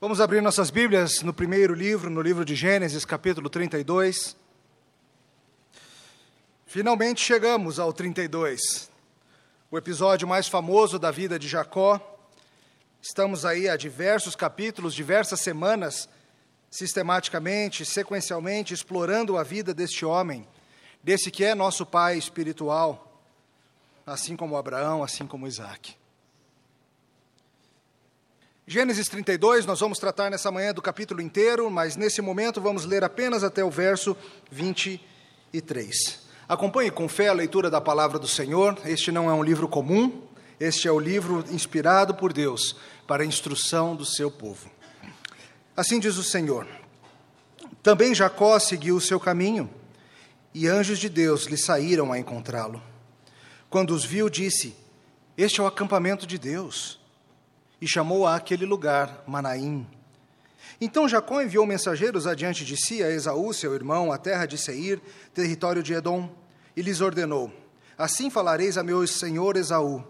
Vamos abrir nossas Bíblias no primeiro livro, no livro de Gênesis, capítulo 32. Finalmente chegamos ao 32, o episódio mais famoso da vida de Jacó. Estamos aí há diversos capítulos, diversas semanas, sistematicamente, sequencialmente, explorando a vida deste homem, desse que é nosso pai espiritual, assim como Abraão, assim como Isaac. Gênesis 32, nós vamos tratar nessa manhã do capítulo inteiro, mas nesse momento vamos ler apenas até o verso 23. Acompanhe com fé a leitura da palavra do Senhor. Este não é um livro comum, este é o livro inspirado por Deus para a instrução do seu povo. Assim diz o Senhor: Também Jacó seguiu o seu caminho, e anjos de Deus lhe saíram a encontrá-lo. Quando os viu, disse: Este é o acampamento de Deus e chamou a aquele lugar Manaim. Então Jacó enviou mensageiros adiante de si a Esaú, seu irmão, à terra de Seir, território de Edom, e lhes ordenou: Assim falareis a meu senhor Esaú: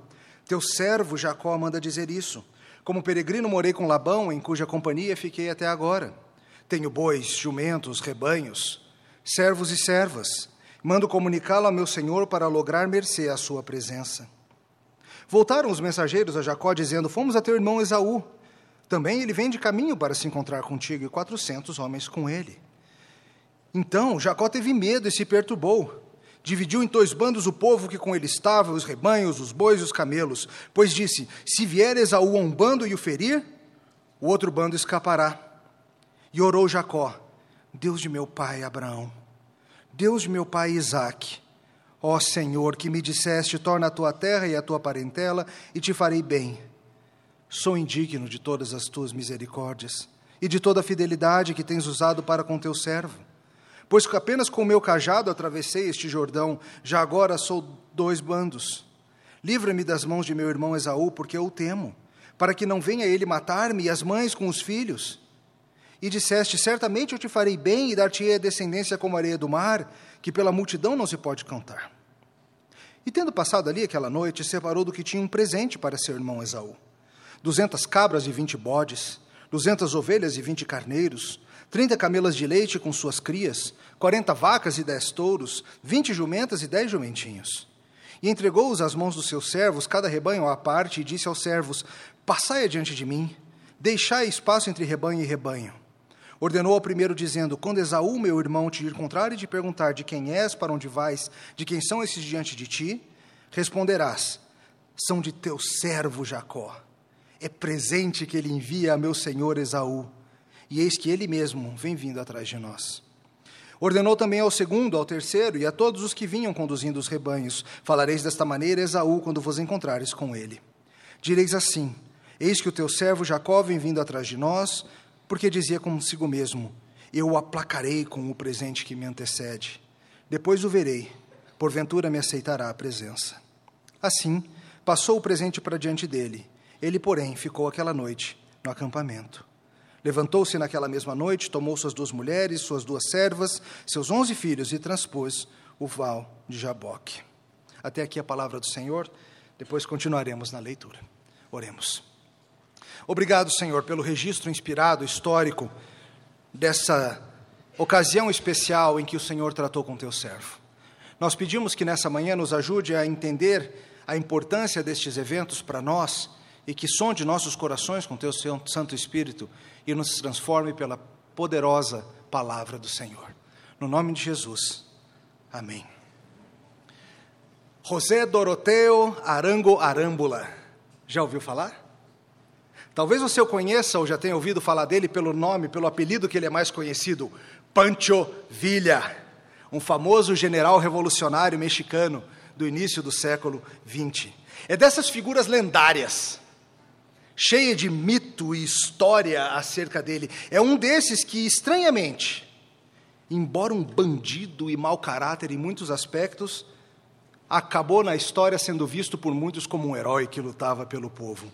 Teu servo Jacó manda dizer isso. Como peregrino morei com Labão, em cuja companhia fiquei até agora. Tenho bois, jumentos, rebanhos, servos e servas. Mando comunicá-lo a meu senhor para lograr mercê à sua presença. Voltaram os mensageiros a Jacó, dizendo: Fomos a teu irmão Esaú. Também ele vem de caminho para se encontrar contigo, e quatrocentos homens com ele. Então Jacó teve medo e se perturbou. Dividiu em dois bandos o povo que com ele estava, os rebanhos, os bois e os camelos, pois disse: Se vier Esaú a um bando e o ferir, o outro bando escapará. E orou Jacó: Deus de meu pai Abraão, Deus de meu pai Isaque, Ó Senhor, que me disseste: torna a tua terra e a tua parentela, e te farei bem. Sou indigno de todas as tuas misericórdias e de toda a fidelidade que tens usado para com teu servo. Pois apenas com o meu cajado atravessei este Jordão, já agora sou dois bandos. Livra-me das mãos de meu irmão Esaú, porque eu o temo, para que não venha ele matar-me e as mães com os filhos. E disseste: Certamente eu te farei bem e dar-te-ei a descendência como areia do mar, que pela multidão não se pode contar. E tendo passado ali aquela noite, separou do que tinha um presente para seu irmão Esaú: duzentas cabras e vinte bodes, duzentas ovelhas e vinte carneiros, trinta camelas de leite com suas crias, quarenta vacas e dez touros, vinte jumentas e dez jumentinhos. E entregou-os às mãos dos seus servos, cada rebanho à parte, e disse aos servos: Passai adiante de mim, deixai espaço entre rebanho e rebanho. Ordenou ao primeiro, dizendo: Quando Esaú, meu irmão, te encontrar e te perguntar de quem és, para onde vais, de quem são esses diante de ti, responderás: São de teu servo Jacó. É presente que ele envia a meu senhor Esaú. E eis que ele mesmo vem vindo atrás de nós. Ordenou também ao segundo, ao terceiro e a todos os que vinham conduzindo os rebanhos: Falareis desta maneira, Esaú, quando vos encontrares com ele. Direis assim: Eis que o teu servo Jacó vem vindo atrás de nós, porque dizia consigo mesmo: Eu o aplacarei com o presente que me antecede. Depois o verei, porventura me aceitará a presença. Assim, passou o presente para diante dele. Ele, porém, ficou aquela noite no acampamento. Levantou-se naquela mesma noite, tomou suas duas mulheres, suas duas servas, seus onze filhos e transpôs o val de Jaboque. Até aqui a palavra do Senhor, depois continuaremos na leitura. Oremos. Obrigado, Senhor, pelo registro inspirado, histórico, dessa ocasião especial em que o Senhor tratou com teu servo. Nós pedimos que nessa manhã nos ajude a entender a importância destes eventos para nós e que sonde nossos corações com teu Santo Espírito e nos transforme pela poderosa palavra do Senhor. No nome de Jesus. Amém. José Doroteu Arango Arambula. Já ouviu falar? Talvez você o conheça ou já tenha ouvido falar dele pelo nome, pelo apelido que ele é mais conhecido, Pancho Villa, um famoso general revolucionário mexicano do início do século XX. É dessas figuras lendárias, cheia de mito e história acerca dele. É um desses que, estranhamente, embora um bandido e mau caráter em muitos aspectos, acabou na história sendo visto por muitos como um herói que lutava pelo povo.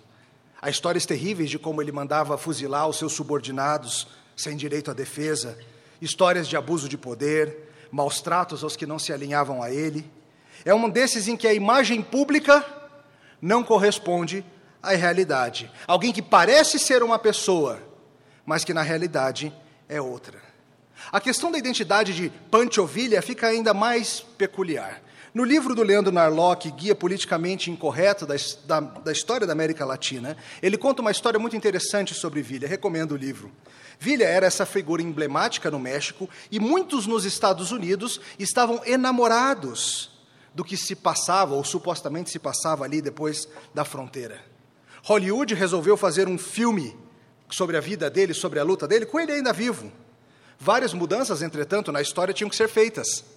Há histórias terríveis de como ele mandava fuzilar os seus subordinados sem direito à defesa, histórias de abuso de poder, maus tratos aos que não se alinhavam a ele. É um desses em que a imagem pública não corresponde à realidade. Alguém que parece ser uma pessoa, mas que na realidade é outra. A questão da identidade de Panchovilha fica ainda mais peculiar. No livro do Leandro Narlock, Guia Politicamente Incorreto da, da, da, História da América Latina, ele conta uma história muito interessante sobre Villa. Recomendo o livro. Villa era essa figura emblemática no México e muitos nos Estados Unidos estavam enamorados do que se passava, ou supostamente se passava ali depois da fronteira. Hollywood resolveu fazer um filme sobre a vida dele, sobre a luta dele, com ele ainda vivo. Várias mudanças, entretanto, na história tinham que ser feitas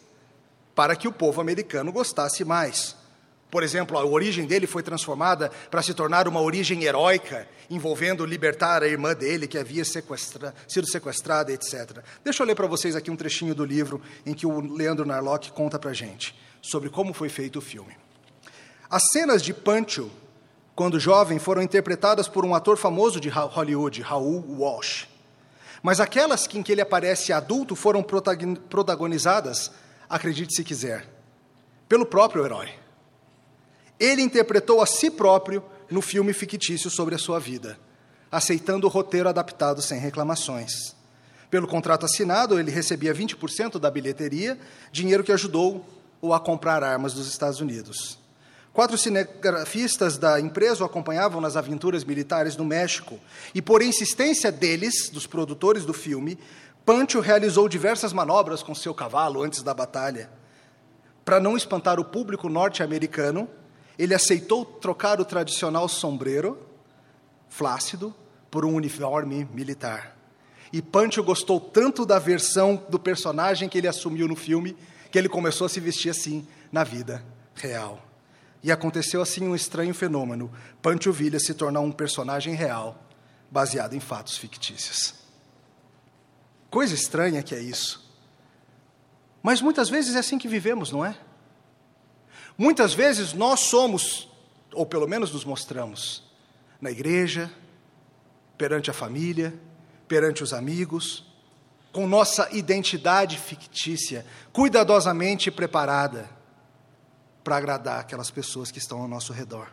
para que o povo americano gostasse mais. Por exemplo, a origem dele foi transformada para se tornar uma origem heróica, envolvendo libertar a irmã dele, que havia sequestra, sido sequestrada, etc. Deixa eu ler para vocês aqui um trechinho do livro em que o Leandro Narlock conta para gente sobre como foi feito o filme. As cenas de Pancho, quando jovem, foram interpretadas por um ator famoso de Hollywood, Raul Walsh. Mas aquelas em que ele aparece adulto foram protagonizadas, acredite se quiser, pelo próprio herói. Ele interpretou a si próprio no filme fictício sobre a sua vida, aceitando o roteiro adaptado sem reclamações. Pelo contrato assinado, ele recebia 20% da bilheteria, dinheiro que ajudou ou a comprar armas dos Estados Unidos. Quatro cinegrafistas da empresa o acompanhavam nas aventuras militares no México, e por insistência deles, dos produtores do filme, Pancho realizou diversas manobras com seu cavalo antes da batalha. Para não espantar o público norte-americano, ele aceitou trocar o tradicional sombreiro, flácido, por um uniforme militar. E Pancho gostou tanto da versão do personagem que ele assumiu no filme que ele começou a se vestir assim na vida real. E aconteceu assim um estranho fenômeno: Pancho Villa se tornou um personagem real, baseado em fatos fictícios. Coisa estranha que é isso. Mas muitas vezes é assim que vivemos, não é? Muitas vezes nós somos, ou pelo menos nos mostramos, na igreja, perante a família, perante os amigos, com nossa identidade fictícia, cuidadosamente preparada para agradar aquelas pessoas que estão ao nosso redor.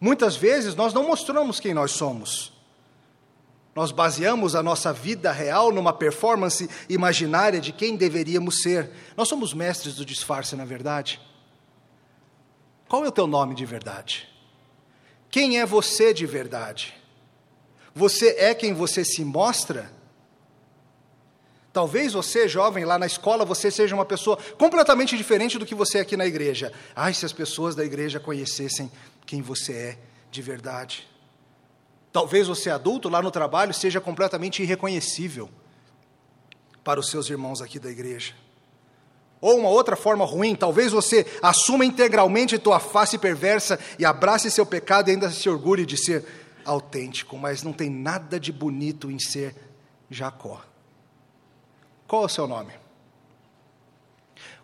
Muitas vezes nós não mostramos quem nós somos. Nós baseamos a nossa vida real numa performance imaginária de quem deveríamos ser. Nós somos mestres do disfarce, na verdade. Qual é o teu nome de verdade? Quem é você de verdade? Você é quem você se mostra? Talvez você, jovem, lá na escola, você seja uma pessoa completamente diferente do que você é aqui na igreja. Ai, se as pessoas da igreja conhecessem quem você é de verdade. Talvez você, adulto, lá no trabalho, seja completamente irreconhecível para os seus irmãos aqui da igreja. Ou uma outra forma ruim, talvez você assuma integralmente tua face perversa e abrace seu pecado e ainda se orgulhe de ser autêntico, mas não tem nada de bonito em ser Jacó. Qual é o seu nome?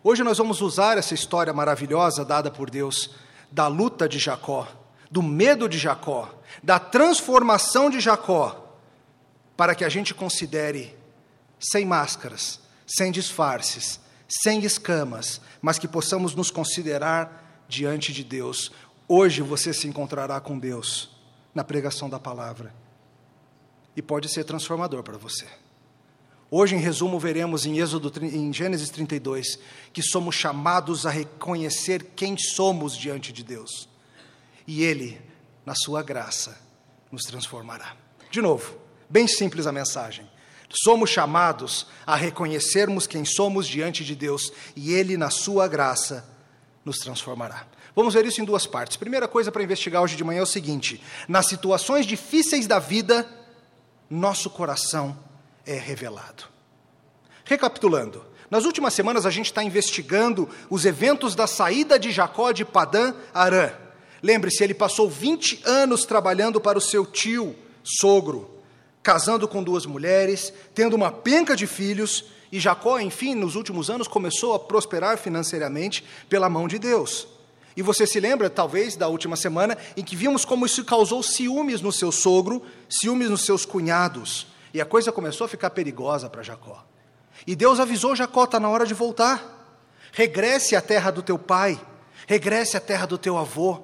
Hoje nós vamos usar essa história maravilhosa dada por Deus da luta de Jacó, do medo de Jacó, da transformação de Jacó, para que a gente considere sem máscaras, sem disfarces, sem escamas, mas que possamos nos considerar diante de Deus. Hoje você se encontrará com Deus na pregação da palavra. E pode ser transformador para você. Hoje, em resumo, veremos em Êxodo, em Gênesis 32, que somos chamados a reconhecer quem somos diante de Deus. E Ele, na sua graça, nos transformará. De novo, bem simples a mensagem. Somos chamados a reconhecermos quem somos diante de Deus e Ele, na sua graça, nos transformará. Vamos ver isso em duas partes. Primeira coisa para investigar hoje de manhã é o seguinte: nas situações difíceis da vida, nosso coração é revelado. Recapitulando, nas últimas semanas a gente está investigando os eventos da saída de Jacó de Padã Arã. Lembre-se, ele passou 20 anos trabalhando para o seu tio, sogro, casando com duas mulheres, tendo uma penca de filhos, e Jacó, enfim, nos últimos anos começou a prosperar financeiramente pela mão de Deus. E você se lembra, talvez, da última semana, em que vimos como isso causou ciúmes no seu sogro, ciúmes nos seus cunhados. E a coisa começou a ficar perigosa para Jacó. E Deus avisou Jacó: está na hora de voltar. Regresse à terra do teu pai, regresse à terra do teu avô.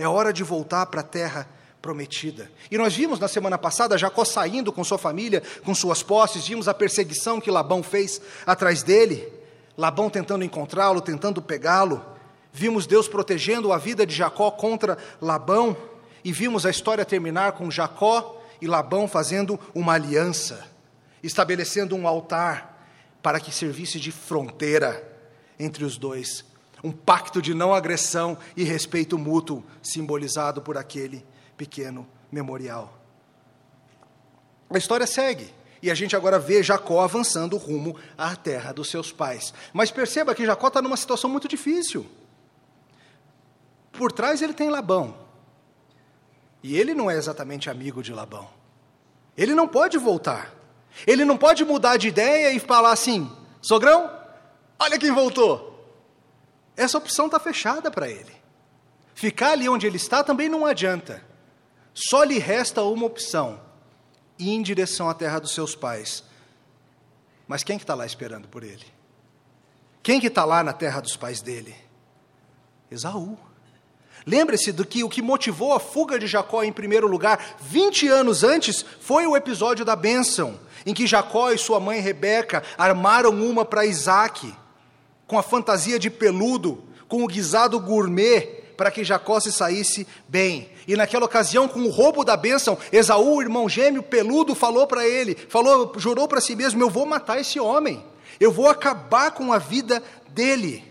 É hora de voltar para a terra prometida. E nós vimos na semana passada Jacó saindo com sua família, com suas posses, vimos a perseguição que Labão fez atrás dele, Labão tentando encontrá-lo, tentando pegá-lo. Vimos Deus protegendo a vida de Jacó contra Labão, e vimos a história terminar com Jacó e Labão fazendo uma aliança, estabelecendo um altar para que servisse de fronteira entre os dois, um pacto de não agressão e respeito mútuo, simbolizado por aquele pequeno memorial. A história segue. E a gente agora vê Jacó avançando rumo à terra dos seus pais. Mas perceba que Jacó está numa situação muito difícil. Por trás ele tem Labão. E ele não é exatamente amigo de Labão. Ele não pode voltar. Ele não pode mudar de ideia e falar assim: sogrão, olha quem voltou. Essa opção está fechada para ele. Ficar ali onde ele está também não adianta. Só lhe resta uma opção: ir em direção à terra dos seus pais. Mas quem que está lá esperando por ele? Quem que está lá na terra dos pais dele? Esaú. Lembre-se do que o que motivou a fuga de Jacó em primeiro lugar, 20 anos antes, foi o episódio da bênção, em que Jacó e sua mãe Rebeca armaram uma para Isaac, com a fantasia de peludo, com o guisado gourmet, para que Jacó se saísse bem. E naquela ocasião, com o roubo da bênção, Esaú, o irmão gêmeo peludo, falou para ele, falou, jurou para si mesmo: Eu vou matar esse homem, eu vou acabar com a vida dele.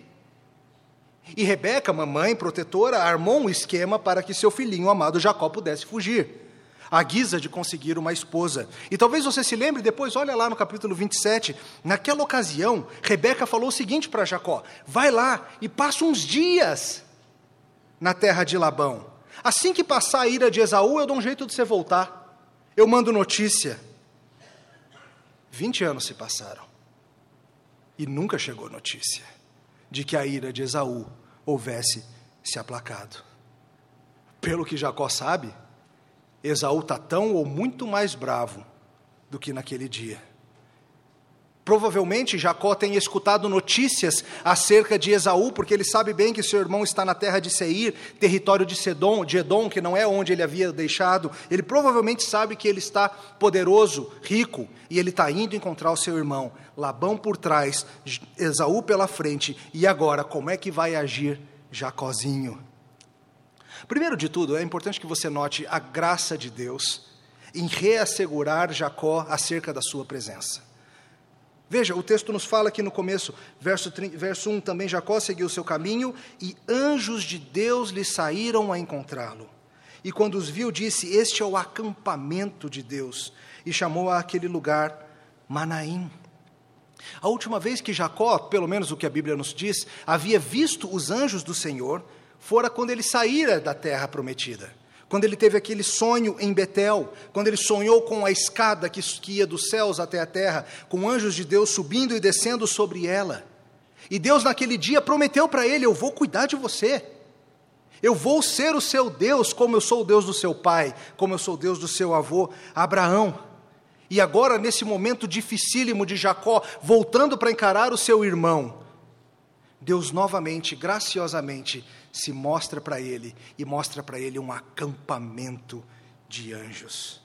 E Rebeca, mamãe protetora, armou um esquema para que seu filhinho amado Jacó pudesse fugir, à guisa de conseguir uma esposa. E talvez você se lembre depois, olha lá no capítulo 27, naquela ocasião, Rebeca falou o seguinte para Jacó: vai lá e passa uns dias na terra de Labão. Assim que passar a ira de Esaú, eu dou um jeito de você voltar. Eu mando notícia. Vinte anos se passaram. E nunca chegou notícia de que a ira de Esaú houvesse se aplacado. Pelo que Jacó sabe, Esaú está tão ou muito mais bravo do que naquele dia. Provavelmente Jacó tem escutado notícias acerca de Esaú, porque ele sabe bem que seu irmão está na terra de Seir, território de Sedom, de Edom, que não é onde ele havia deixado. Ele provavelmente sabe que ele está poderoso, rico, e ele está indo encontrar o seu irmão. Labão por trás, Esaú pela frente, e agora como é que vai agir Jacózinho? Primeiro de tudo, é importante que você note a graça de Deus em reassegurar Jacó acerca da sua presença. Veja, o texto nos fala aqui no começo, verso, verso 1, também Jacó seguiu o seu caminho e anjos de Deus lhe saíram a encontrá-lo. E quando os viu, disse: Este é o acampamento de Deus. E chamou aquele lugar Manaim. A última vez que Jacó, pelo menos o que a Bíblia nos diz, havia visto os anjos do Senhor, fora quando ele saíra da terra prometida quando ele teve aquele sonho em Betel, quando ele sonhou com a escada que, ia dos céus até a terra, com anjos de Deus subindo e descendo sobre ela. E Deus, naquele dia, prometeu para ele: Eu vou cuidar de você. Eu vou ser o seu Deus, como eu sou o Deus do seu pai, como eu sou o Deus do seu avô Abraão. E agora, nesse momento dificílimo de Jacó, voltando para encarar o seu irmão, Deus novamente, graciosamente, se mostra para ele e mostra para ele um acampamento de anjos.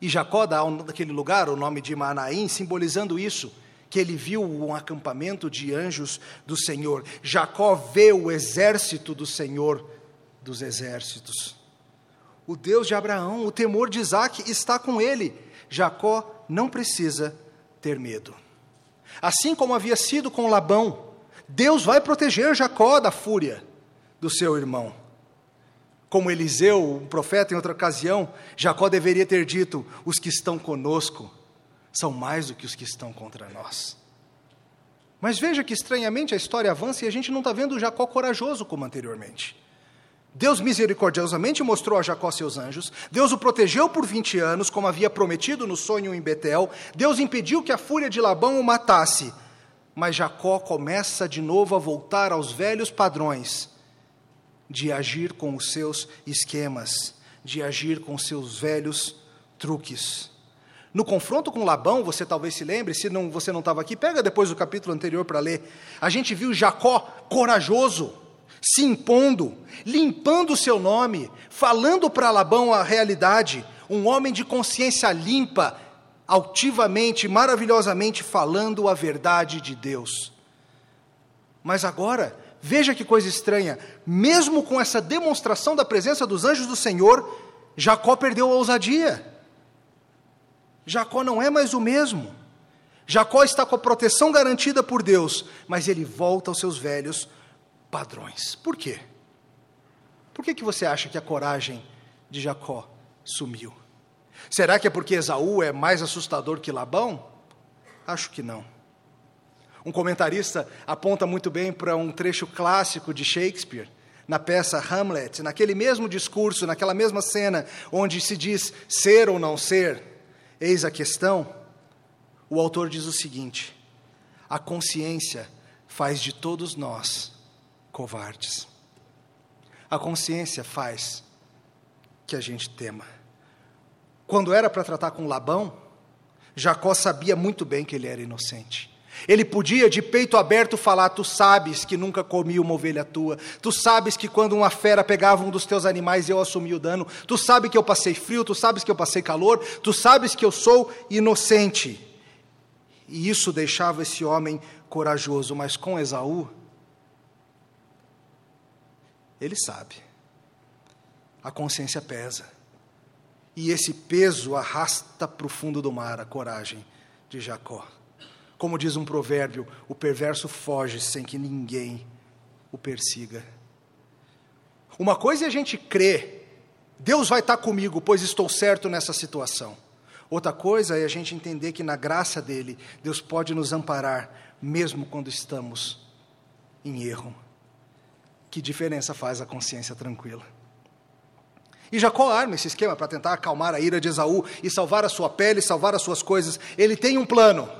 E Jacó dá naquele lugar o nome de Manaim, simbolizando isso, que ele viu um acampamento de anjos do Senhor. Jacó vê o exército do Senhor dos exércitos. O Deus de Abraão, o temor de Isaac está com ele. Jacó não precisa ter medo. Assim como havia sido com Labão, Deus vai proteger Jacó da fúria do seu irmão. Como Eliseu, um profeta, em outra ocasião, Jacó deveria ter dito: os que estão conosco são mais do que os que estão contra nós. Mas veja que estranhamente a história avança e a gente não está vendo Jacó corajoso como anteriormente. Deus misericordiosamente mostrou a Jacó seus anjos, Deus o protegeu por 20 anos, como havia prometido no sonho em Betel, Deus impediu que a fúria de Labão o matasse, mas Jacó começa de novo a voltar aos velhos padrões de agir com os seus esquemas, de agir com os seus velhos truques. No confronto com Labão, você talvez se lembre, se não, você não estava aqui, pega depois o capítulo anterior para ler. A gente viu Jacó corajoso, se impondo, limpando o seu nome, falando para Labão a realidade, um homem de consciência limpa, altivamente, maravilhosamente falando a verdade de Deus. Mas agora, veja que coisa estranha, mesmo com essa demonstração da presença dos anjos do Senhor, Jacó perdeu a ousadia. Jacó não é mais o mesmo. Jacó está com a proteção garantida por Deus, mas ele volta aos seus velhos padrões. Por quê? Por que, que você acha que a coragem de Jacó sumiu? Será que é porque Esaú é mais assustador que Labão? Acho que não. Um comentarista aponta muito bem para um trecho clássico de Shakespeare, na peça Hamlet, naquele mesmo discurso, naquela mesma cena, onde se diz ser ou não ser, eis a questão. O autor diz o seguinte: a consciência faz de todos nós covardes. A consciência faz que a gente tema. Quando era para tratar com Labão, Jacó sabia muito bem que ele era inocente. Ele podia de peito aberto falar: Tu sabes que nunca comi uma ovelha tua, tu sabes que quando uma fera pegava um dos teus animais eu assumi o dano, tu sabes que eu passei frio, tu sabes que eu passei calor, tu sabes que eu sou inocente. E isso deixava esse homem corajoso, mas com Esaú, ele sabe, a consciência pesa. E esse peso arrasta para o fundo do mar a coragem de Jacó. Como diz um provérbio, o perverso foge sem que ninguém o persiga. Uma coisa é a gente crer, Deus vai estar comigo, pois estou certo nessa situação. Outra coisa é a gente entender que na graça dele, Deus pode nos amparar, mesmo quando estamos em erro. Que diferença faz a consciência tranquila? E Jacó arma esse esquema para tentar acalmar a ira de Esaú e salvar a sua pele, salvar as suas coisas. Ele tem um plano.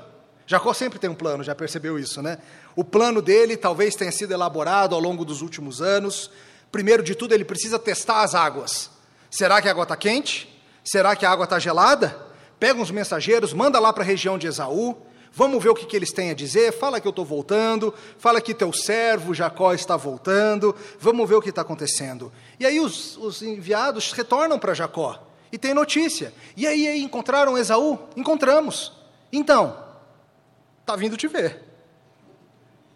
Jacó sempre tem um plano, já percebeu isso, né? O plano dele talvez tenha sido elaborado ao longo dos últimos anos. Primeiro de tudo, ele precisa testar as águas. Será que a água está quente? Será que a água está gelada? Pega uns mensageiros, manda lá para a região de Esaú. Vamos ver o que, que eles têm a dizer. Fala que eu estou voltando. Fala que teu servo Jacó está voltando. Vamos ver o que está acontecendo. E aí os, os enviados retornam para Jacó e tem notícia. E aí, aí encontraram Esaú? Encontramos. Então, está vindo te ver.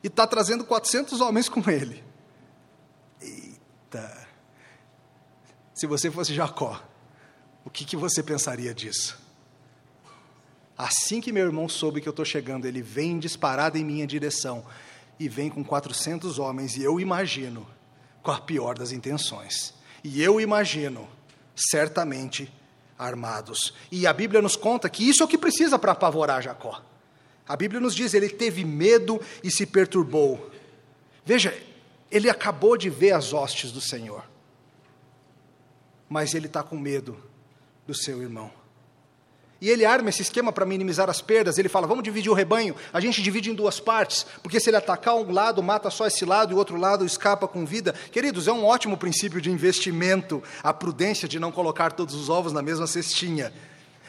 E está trazendo 400 homens com ele. Eita! Se você fosse Jacó, o que, que você pensaria disso? Assim que meu irmão soube que eu estou chegando, ele vem disparado em minha direção e vem com 400 homens, e eu imagino, com a pior das intenções, e eu imagino, certamente armados. E a Bíblia nos conta que isso é o que precisa para apavorar Jacó. A Bíblia nos diz, ele teve medo e se perturbou. Veja, ele acabou de ver as hostes do Senhor, mas ele está com medo do seu irmão. E ele arma esse esquema para minimizar as perdas. Ele fala: vamos dividir o rebanho. A gente divide em duas partes, porque se ele atacar um lado, mata só esse lado e o outro lado escapa com vida. Queridos, é um ótimo princípio de investimento a prudência de não colocar todos os ovos na mesma cestinha.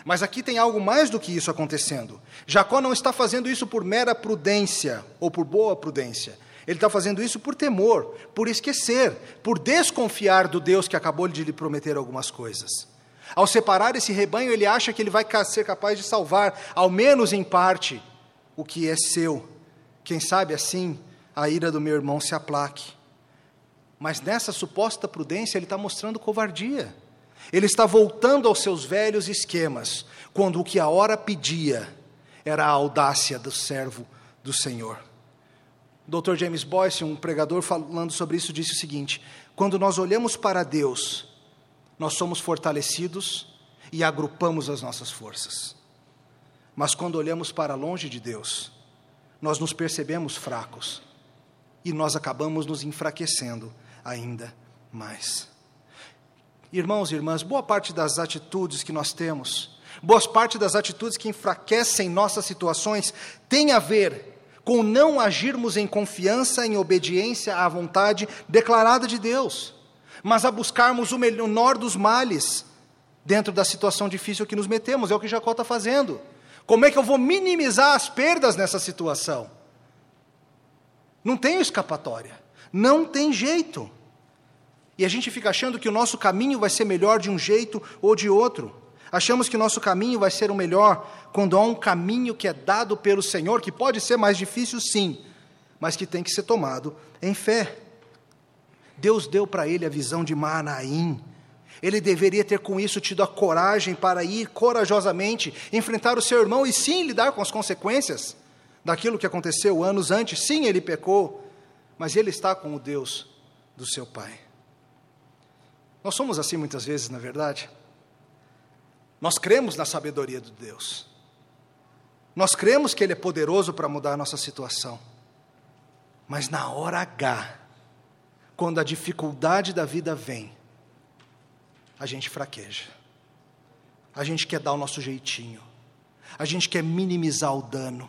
Mas aqui tem algo mais do que isso acontecendo. Jacó não está fazendo isso por mera prudência ou por boa prudência. Ele está fazendo isso por temor, por esquecer, por desconfiar do Deus que acabou de lhe prometer algumas coisas. Ao separar esse rebanho, ele acha que ele vai ser capaz de salvar, ao menos em parte, o que é seu. Quem sabe assim a ira do meu irmão se aplaque. Mas nessa suposta prudência, ele está mostrando covardia. Ele está voltando aos seus velhos esquemas, quando o que a hora pedia era a audácia do servo do Senhor. O Dr. James Boyce, um pregador falando sobre isso, disse o seguinte: quando nós olhamos para Deus, nós somos fortalecidos e agrupamos as nossas forças. Mas quando olhamos para longe de Deus, nós nos percebemos fracos e nós acabamos nos enfraquecendo ainda mais. Irmãos e irmãs, boa parte das atitudes que nós temos, boa parte das atitudes que enfraquecem nossas situações, tem a ver com não agirmos em confiança, em obediência à vontade declarada de Deus mas a buscarmos o menor dos males dentro da situação difícil que nos metemos. É o que Jacó está fazendo. Como é que eu vou minimizar as perdas nessa situação? Não tenho escapatória. Não tem jeito. E a gente fica achando que o nosso caminho vai ser melhor de um jeito ou de outro. Achamos que o nosso caminho vai ser o melhor quando há um caminho que é dado pelo Senhor, que pode ser mais difícil, sim, mas que tem que ser tomado em fé. Deus deu para ele a visão de Manaim. Ele deveria ter com isso tido a coragem para ir corajosamente enfrentar o seu irmão e sim lidar com as consequências daquilo que aconteceu anos antes. Sim, ele pecou, mas ele está com o Deus do seu pai. Nós somos assim muitas vezes, na verdade. Nós cremos na sabedoria de Deus. Nós cremos que Ele é poderoso para mudar a nossa situação. Mas na hora H, quando a dificuldade da vida vem, a gente fraqueja. A gente quer dar o nosso jeitinho. A gente quer minimizar o dano.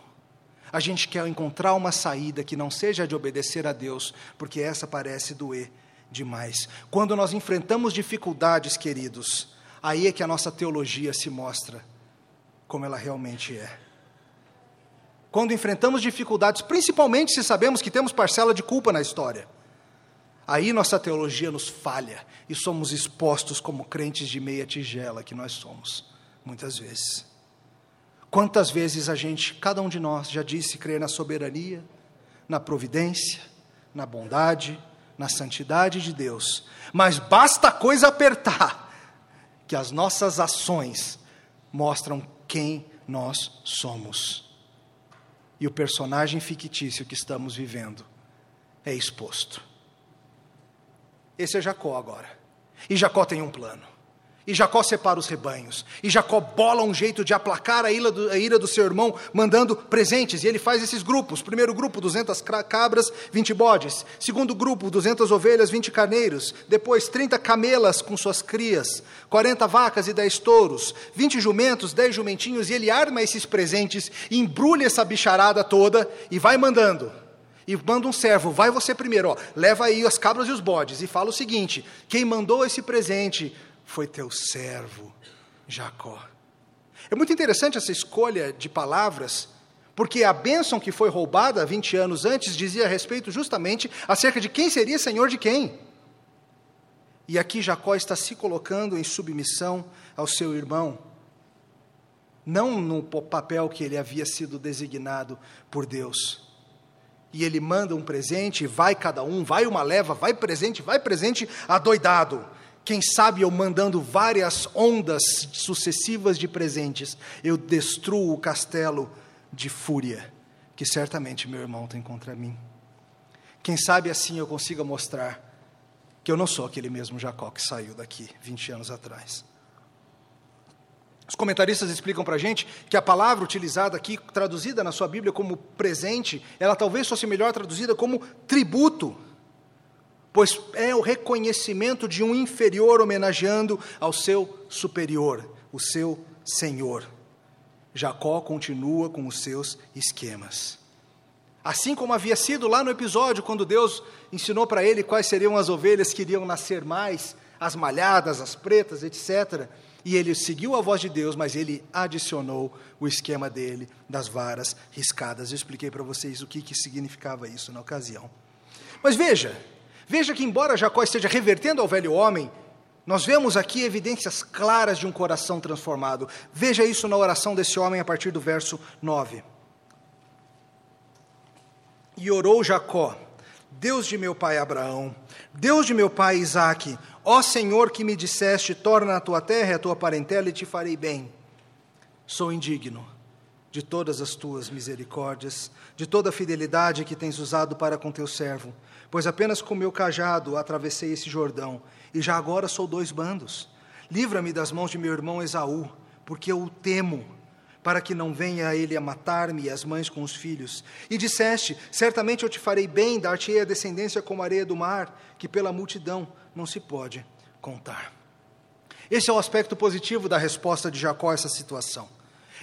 A gente quer encontrar uma saída que não seja de obedecer a Deus, porque essa parece doer demais. Quando nós enfrentamos dificuldades, queridos, aí é que a nossa teologia se mostra como ela realmente é. Quando enfrentamos dificuldades, principalmente se sabemos que temos parcela de culpa na história, aí nossa teologia nos falha e somos expostos como crentes de meia tigela que nós somos, muitas vezes. Quantas vezes a gente, cada um de nós, já disse crer na soberania, na providência, na bondade, na santidade de Deus, mas basta a coisa apertar que as nossas ações mostram quem nós somos. E o personagem fictício que estamos vivendo é exposto. Esse é Jacó agora. E Jacó tem um plano. E Jacó separa os rebanhos. E Jacó bola um jeito de aplacar a ira, do, a ira do seu irmão, mandando presentes. E ele faz esses grupos. Primeiro grupo, 200 cabras, 20 bodes. Segundo grupo, 200 ovelhas, 20 carneiros. Depois, 30 camelas com suas crias. 40 vacas e 10 touros. 20 jumentos, 10 jumentinhos. E ele arma esses presentes, embrulha essa bicharada toda e vai mandando. E manda um servo, vai você primeiro, ó, leva aí as cabras e os bodes. E fala o seguinte: quem mandou esse presente foi teu servo Jacó. É muito interessante essa escolha de palavras, porque a bênção que foi roubada 20 anos antes dizia a respeito justamente acerca de quem seria senhor de quem. E aqui Jacó está se colocando em submissão ao seu irmão, não no papel que ele havia sido designado por Deus. E ele manda um presente, vai cada um, vai uma leva, vai presente, vai presente, adoidado. Quem sabe eu mandando várias ondas sucessivas de presentes, eu destruo o castelo de fúria que certamente meu irmão tem contra mim. Quem sabe assim eu consiga mostrar que eu não sou aquele mesmo Jacó que saiu daqui 20 anos atrás. Os comentaristas explicam para a gente que a palavra utilizada aqui, traduzida na sua Bíblia como presente, ela talvez fosse melhor traduzida como tributo pois é o reconhecimento de um inferior homenageando ao seu superior, o seu senhor. Jacó continua com os seus esquemas. Assim como havia sido lá no episódio, quando Deus ensinou para ele quais seriam as ovelhas que iriam nascer mais, as malhadas, as pretas, etc. E ele seguiu a voz de Deus, mas ele adicionou o esquema dele das varas riscadas. Eu expliquei para vocês o que, que significava isso na ocasião. Mas veja, Veja que, embora Jacó esteja revertendo ao velho homem, nós vemos aqui evidências claras de um coração transformado. Veja isso na oração desse homem a partir do verso 9. E orou Jacó, Deus de meu pai Abraão, Deus de meu pai Isaque, ó Senhor que me disseste: torna a tua terra e a tua parentela e te farei bem. Sou indigno de todas as tuas misericórdias, de toda a fidelidade que tens usado para com teu servo pois apenas com meu cajado atravessei esse Jordão, e já agora sou dois bandos. Livra-me das mãos de meu irmão Esaú, porque eu o temo, para que não venha ele a matar-me e as mães com os filhos. E disseste: Certamente eu te farei bem, dar-te-ei a descendência como a areia do mar, que pela multidão não se pode contar. Esse é o aspecto positivo da resposta de Jacó a essa situação.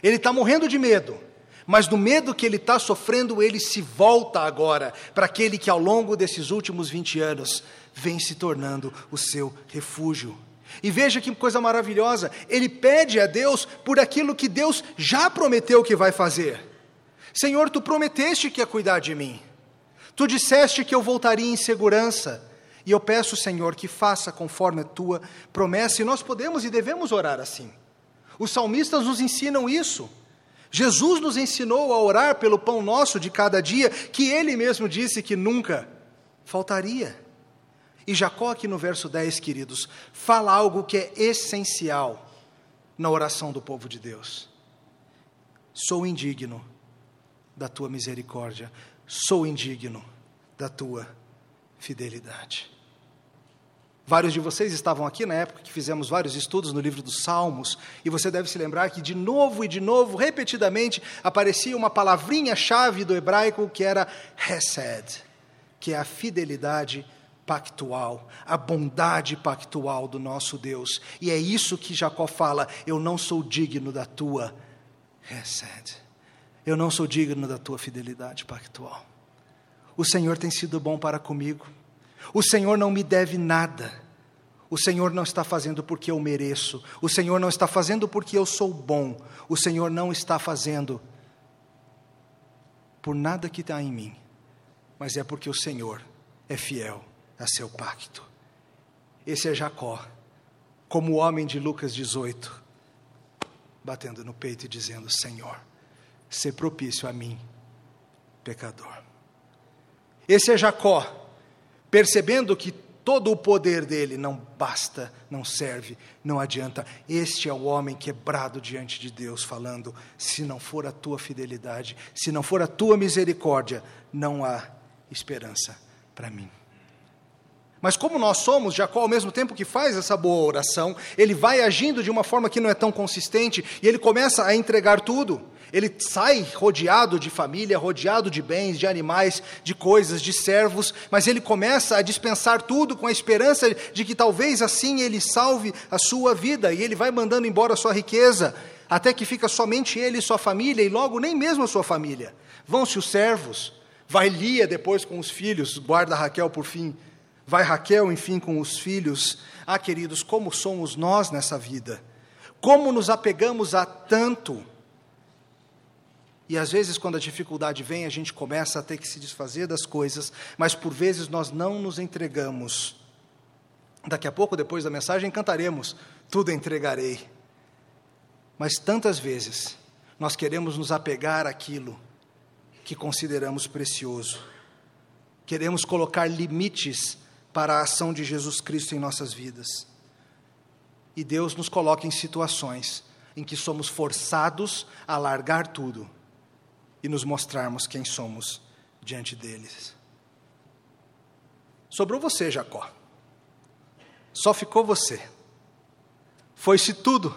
Ele está morrendo de medo, mas do medo que ele está sofrendo, ele se volta agora para aquele que ao longo desses últimos 20 anos vem se tornando o seu refúgio. E veja que coisa maravilhosa, ele pede a Deus por aquilo que Deus já prometeu que vai fazer. Senhor, tu prometeste que ia cuidar de mim. Tu disseste que eu voltaria em segurança. E eu peço, Senhor, que faça conforme a tua promessa. E nós podemos e devemos orar assim. Os salmistas nos ensinam isso. Jesus nos ensinou a orar pelo pão nosso de cada dia, que ele mesmo disse que nunca faltaria. E Jacó, aqui no verso 10, queridos, fala algo que é essencial na oração do povo de Deus. Sou indigno da tua misericórdia, sou indigno da tua fidelidade. Vários de vocês estavam aqui na época que fizemos vários estudos no livro dos Salmos, e você deve se lembrar que de novo e de novo, repetidamente, aparecia uma palavrinha-chave do hebraico que era Hesed, que é a fidelidade pactual, a bondade pactual do nosso Deus. E é isso que Jacó fala: eu não sou digno da tua Hesed, eu não sou digno da tua fidelidade pactual. O Senhor tem sido bom para comigo o Senhor não me deve nada. O Senhor não está fazendo porque eu mereço. O Senhor não está fazendo porque eu sou bom. O Senhor não está fazendo por nada que está em mim, mas é porque o Senhor é fiel a seu pacto. Esse é Jacó, como o homem de Lucas 18, batendo no peito e dizendo: Senhor, se propício a mim, pecador. Esse é Jacó percebendo que todo o poder dele não basta, não serve, não adianta. Este é o homem quebrado diante de Deus, falando: se não for a tua fidelidade, se não for a tua misericórdia, não há esperança para mim. Mas como nós somos, Jacó, ao mesmo tempo que faz essa boa oração, ele vai agindo de uma forma que não é tão consistente e ele começa a entregar tudo. Ele sai rodeado de família, rodeado de bens, de animais, de coisas, de servos, mas ele começa a dispensar tudo com a esperança de que talvez assim ele salve a sua vida, e ele vai mandando embora a sua riqueza, até que fica somente ele e sua família, e logo nem mesmo a sua família. Vão-se os servos, vai Lia depois com os filhos, guarda Raquel por fim, vai Raquel, enfim, com os filhos. Ah, queridos, como somos nós nessa vida? Como nos apegamos a tanto? E às vezes, quando a dificuldade vem, a gente começa a ter que se desfazer das coisas, mas por vezes nós não nos entregamos. Daqui a pouco, depois da mensagem, cantaremos: Tudo entregarei. Mas tantas vezes nós queremos nos apegar àquilo que consideramos precioso, queremos colocar limites para a ação de Jesus Cristo em nossas vidas. E Deus nos coloca em situações em que somos forçados a largar tudo e nos mostrarmos quem somos diante deles. Sobrou você, Jacó. Só ficou você. Foi-se tudo.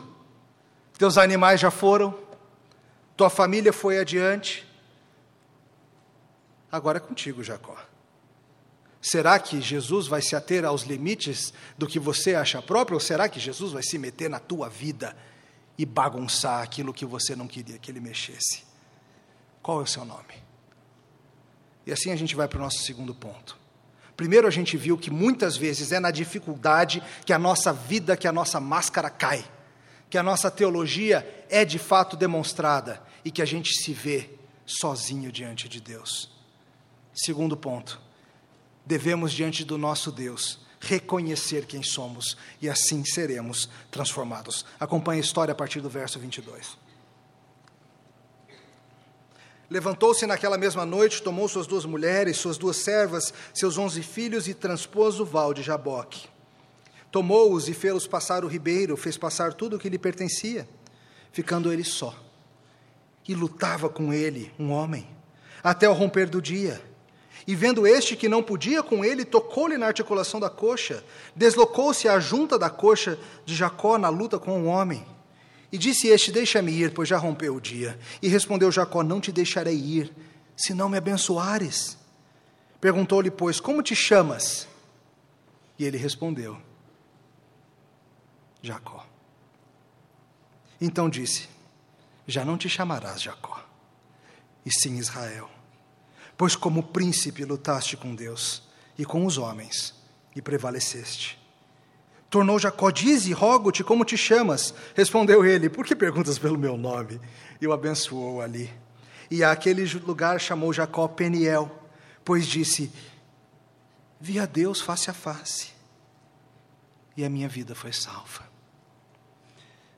Teus animais já foram, tua família foi adiante. Agora é contigo, Jacó. Será que Jesus vai se ater aos limites do que você acha próprio, ou será que Jesus vai se meter na tua vida e bagunçar aquilo que você não queria que ele mexesse? Qual é o seu nome? E assim a gente vai para o nosso segundo ponto. Primeiro, a gente viu que muitas vezes é na dificuldade que a nossa vida, que a nossa máscara cai, que a nossa teologia é de fato demonstrada e que a gente se vê sozinho diante de Deus. Segundo ponto, devemos, diante do nosso Deus, reconhecer quem somos e assim seremos transformados. Acompanhe a história a partir do verso 22. Levantou-se naquela mesma noite, tomou suas duas mulheres, suas duas servas, seus onze filhos e transpôs o val de Jaboque. Tomou-os e fê-los passar o ribeiro, fez passar tudo o que lhe pertencia, ficando ele só. E lutava com ele um homem, até o romper do dia. E vendo este que não podia com ele, tocou-lhe na articulação da coxa, deslocou-se a junta da coxa de Jacó na luta com o homem. E disse este: Deixa-me ir, pois já rompeu o dia. E respondeu Jacó: Não te deixarei ir, se não me abençoares. Perguntou-lhe, pois, como te chamas? E ele respondeu: Jacó. Então disse: Já não te chamarás Jacó, e sim Israel, pois como príncipe lutaste com Deus e com os homens e prevaleceste. Tornou Jacó, dize, rogo-te, como te chamas? Respondeu ele, por que perguntas pelo meu nome? E o abençoou ali. E aquele lugar chamou Jacó Peniel, pois disse: Vi a Deus face a face, e a minha vida foi salva.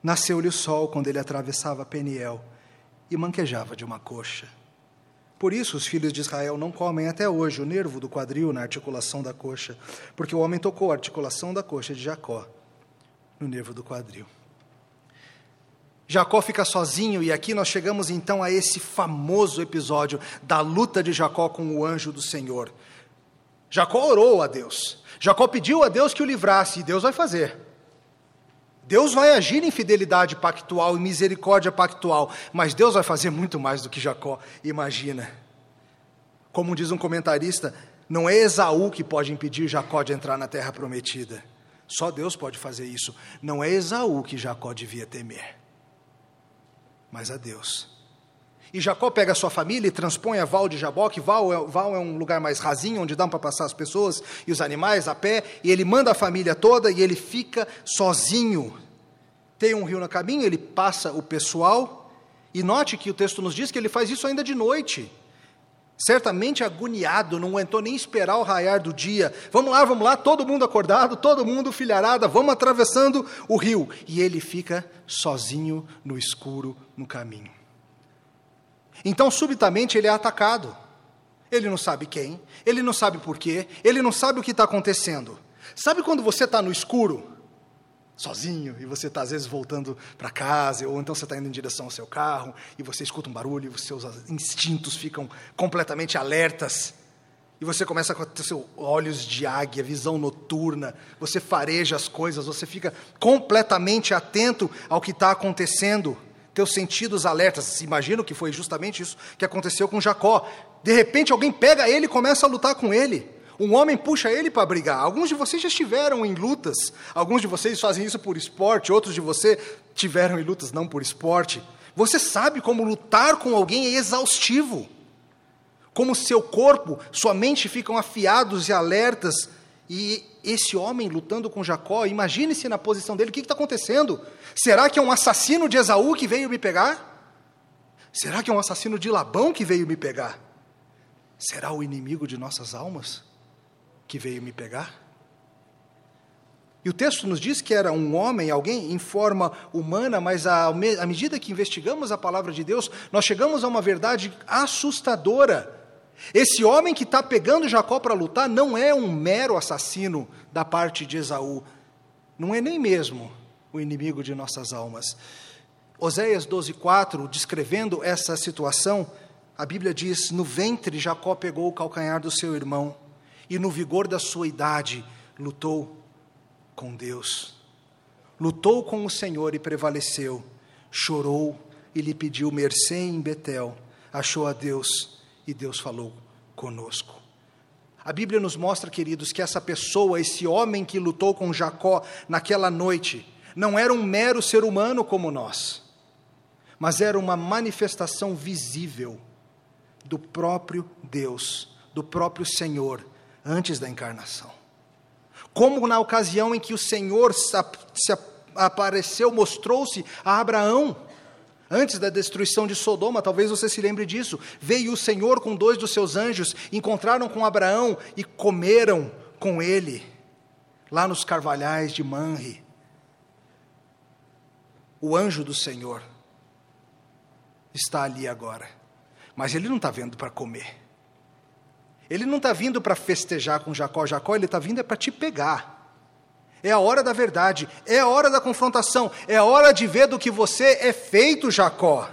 Nasceu-lhe o sol quando ele atravessava Peniel e manquejava de uma coxa. Por isso os filhos de Israel não comem até hoje o nervo do quadril na articulação da coxa, porque o homem tocou a articulação da coxa de Jacó no nervo do quadril. Jacó fica sozinho, e aqui nós chegamos então a esse famoso episódio da luta de Jacó com o anjo do Senhor. Jacó orou a Deus, Jacó pediu a Deus que o livrasse, e Deus vai fazer. Deus vai agir em fidelidade pactual e misericórdia pactual, mas Deus vai fazer muito mais do que Jacó imagina. Como diz um comentarista, não é Esaú que pode impedir Jacó de entrar na terra prometida. Só Deus pode fazer isso. Não é Esaú que Jacó devia temer mas a Deus. E Jacó pega a sua família e transpõe a Val de Jaboque. Val é, Val é um lugar mais rasinho, onde dá para passar as pessoas e os animais a pé. E ele manda a família toda e ele fica sozinho. Tem um rio no caminho, ele passa o pessoal. E note que o texto nos diz que ele faz isso ainda de noite. Certamente agoniado, não aguentou nem esperar o raiar do dia. Vamos lá, vamos lá, todo mundo acordado, todo mundo filharada, vamos atravessando o rio. E ele fica sozinho no escuro no caminho. Então, subitamente, ele é atacado. Ele não sabe quem, ele não sabe porquê, ele não sabe o que está acontecendo. Sabe quando você está no escuro? sozinho e você está às vezes voltando para casa, ou então você está indo em direção ao seu carro e você escuta um barulho e os seus instintos ficam completamente alertas. E você começa ter seus olhos de águia, visão noturna, você fareja as coisas, você fica completamente atento ao que está acontecendo, teus sentidos alertas. Imagino que foi justamente isso que aconteceu com Jacó. De repente alguém pega ele e começa a lutar com ele. Um homem puxa ele para brigar. Alguns de vocês já estiveram em lutas. Alguns de vocês fazem isso por esporte. Outros de vocês tiveram em lutas não por esporte. Você sabe como lutar com alguém é exaustivo. Como seu corpo, sua mente ficam afiados e alertas. E esse homem lutando com Jacó, imagine-se na posição dele: o que está acontecendo? Será que é um assassino de Esaú que veio me pegar? Será que é um assassino de Labão que veio me pegar? Será o inimigo de nossas almas? que veio me pegar? E o texto nos diz que era um homem, alguém em forma humana, mas à, medida que investigamos a palavra de Deus, nós chegamos a uma verdade assustadora. Esse homem que está pegando Jacó para lutar não é um mero assassino da parte de Esaú, não é nem mesmo o inimigo de nossas almas. Oséias 12,4, descrevendo essa situação, a Bíblia diz: No ventre Jacó pegou o calcanhar do seu irmão e no vigor da sua idade lutou com Deus. Lutou com o Senhor e prevaleceu. Chorou e lhe pediu mercê em Betel. Achou a Deus e Deus falou conosco. A Bíblia nos mostra, queridos, que essa pessoa, esse homem que lutou com Jacó naquela noite, não era um mero ser humano como nós, mas era uma manifestação visível do próprio Deus, do próprio Senhor, antes da encarnação. Como na ocasião em que o Senhor se apareceu, mostrou-se a Abraão, antes da destruição de Sodoma, talvez você se lembre disso. Veio o Senhor com dois dos seus anjos, encontraram com Abraão e comeram com ele, lá nos carvalhais de Manre. O anjo do Senhor está ali agora, mas ele não está vendo para comer. Ele não está vindo para festejar com Jacó. Jacó, ele está vindo é para te pegar. É a hora da verdade, é a hora da confrontação, é a hora de ver do que você é feito, Jacó.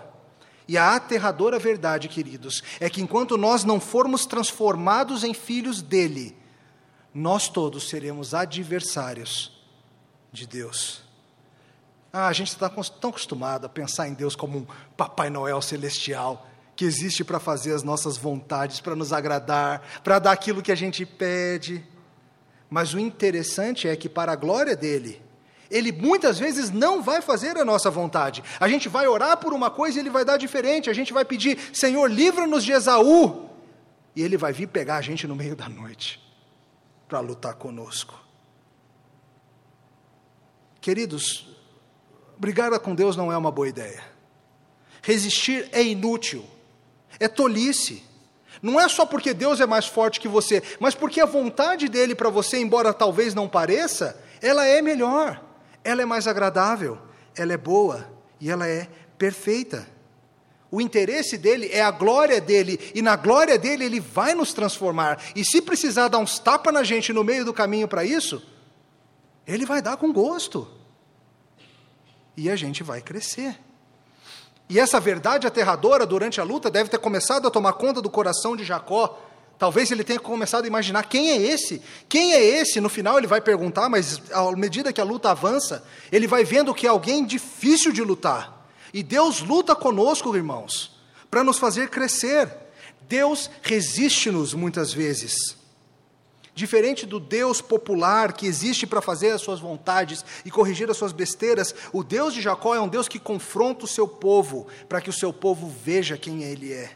E a aterradora verdade, queridos, é que enquanto nós não formos transformados em filhos dele, nós todos seremos adversários de Deus. Ah, a gente está tão acostumado a pensar em Deus como um Papai Noel celestial que existe para fazer as nossas vontades, para nos agradar, para dar aquilo que a gente pede. Mas o interessante é que, para a glória dele, ele muitas vezes não vai fazer a nossa vontade. A gente vai orar por uma coisa e ele vai dar diferente. A gente vai pedir, Senhor, livra-nos de Esaú. E ele vai vir pegar a gente no meio da noite para lutar conosco. Queridos, brigar com Deus não é uma boa ideia. Resistir é inútil é tolice. Não é só porque Deus é mais forte que você, mas porque a vontade dele para você, embora talvez não pareça, ela é melhor, ela é mais agradável, ela é boa e ela é perfeita. O interesse dele é a glória dele, e na glória dele ele vai nos transformar. E se precisar dar uns tapas na gente no meio do caminho para isso, ele vai dar com gosto. E a gente vai crescer. E essa verdade aterradora durante a luta deve ter começado a tomar conta do coração de Jacó. Talvez ele tenha começado a imaginar quem é esse? Quem é esse? No final ele vai perguntar, mas à medida que a luta avança, ele vai vendo que é alguém difícil de lutar. E Deus luta conosco, irmãos, para nos fazer crescer. Deus resiste-nos muitas vezes. Diferente do Deus popular que existe para fazer as suas vontades e corrigir as suas besteiras, o Deus de Jacó é um Deus que confronta o seu povo, para que o seu povo veja quem ele é.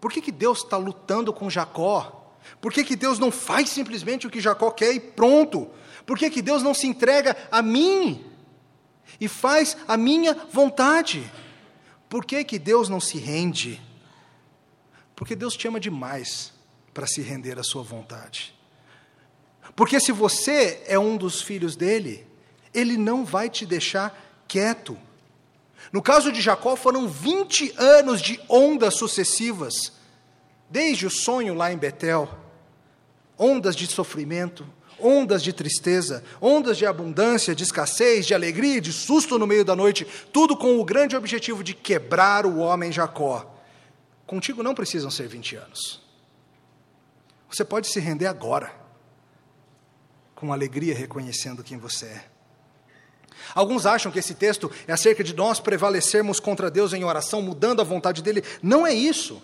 Por que, que Deus está lutando com Jacó? Por que, que Deus não faz simplesmente o que Jacó quer e pronto? Por que, que Deus não se entrega a mim e faz a minha vontade? Por que, que Deus não se rende? Porque Deus te ama demais para se render à sua vontade. Porque se você é um dos filhos dele, ele não vai te deixar quieto. No caso de Jacó, foram 20 anos de ondas sucessivas, desde o sonho lá em Betel, ondas de sofrimento, ondas de tristeza, ondas de abundância, de escassez, de alegria, de susto no meio da noite, tudo com o grande objetivo de quebrar o homem Jacó. Contigo não precisam ser 20 anos. Você pode se render agora, com alegria reconhecendo quem você é. Alguns acham que esse texto é acerca de nós prevalecermos contra Deus em oração, mudando a vontade dele. Não é isso.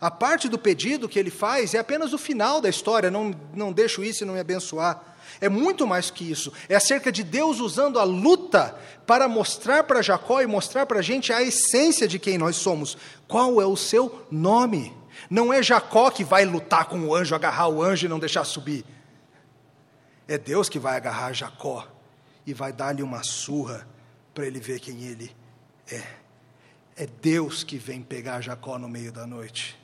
A parte do pedido que ele faz é apenas o final da história, não, não deixo isso e não me abençoar. É muito mais que isso. É acerca de Deus usando a luta para mostrar para Jacó e mostrar para a gente a essência de quem nós somos. Qual é o seu nome? Não é Jacó que vai lutar com o anjo, agarrar o anjo e não deixar subir. É Deus que vai agarrar Jacó e vai dar-lhe uma surra para ele ver quem ele é. É Deus que vem pegar Jacó no meio da noite.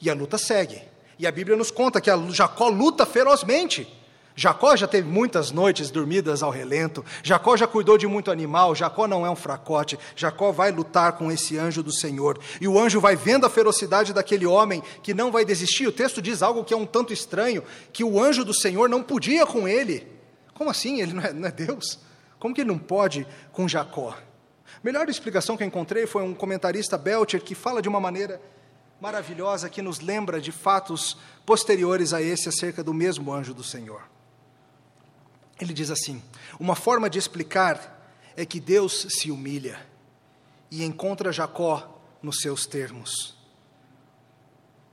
E a luta segue. E a Bíblia nos conta que Jacó luta ferozmente. Jacó já teve muitas noites dormidas ao relento, Jacó já cuidou de muito animal, Jacó não é um fracote, Jacó vai lutar com esse anjo do Senhor, e o anjo vai vendo a ferocidade daquele homem que não vai desistir. O texto diz algo que é um tanto estranho: que o anjo do Senhor não podia com ele. Como assim? Ele não é, não é Deus? Como que ele não pode com Jacó? A melhor explicação que eu encontrei foi um comentarista Belcher que fala de uma maneira maravilhosa que nos lembra de fatos posteriores a esse acerca do mesmo anjo do Senhor. Ele diz assim: uma forma de explicar é que Deus se humilha e encontra Jacó nos seus termos.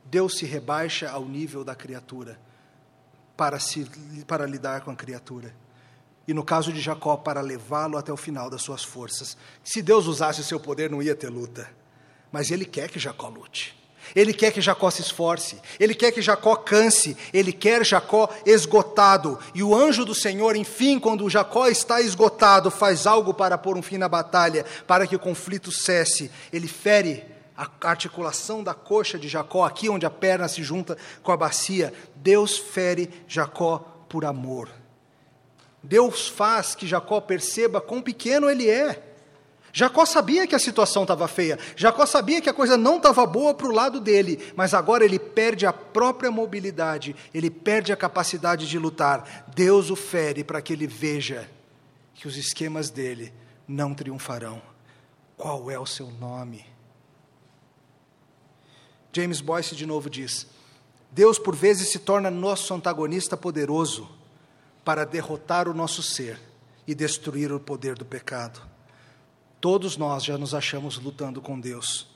Deus se rebaixa ao nível da criatura para, se, para lidar com a criatura. E no caso de Jacó, para levá-lo até o final das suas forças. Se Deus usasse o seu poder, não ia ter luta. Mas Ele quer que Jacó lute. Ele quer que Jacó se esforce, ele quer que Jacó canse, ele quer Jacó esgotado. E o anjo do Senhor, enfim, quando Jacó está esgotado, faz algo para pôr um fim na batalha, para que o conflito cesse. Ele fere a articulação da coxa de Jacó, aqui onde a perna se junta com a bacia. Deus fere Jacó por amor. Deus faz que Jacó perceba quão pequeno ele é. Jacó sabia que a situação estava feia, Jacó sabia que a coisa não estava boa para o lado dele, mas agora ele perde a própria mobilidade, ele perde a capacidade de lutar. Deus o fere para que ele veja que os esquemas dele não triunfarão. Qual é o seu nome? James Boyce de novo diz: Deus por vezes se torna nosso antagonista poderoso para derrotar o nosso ser e destruir o poder do pecado. Todos nós já nos achamos lutando com Deus.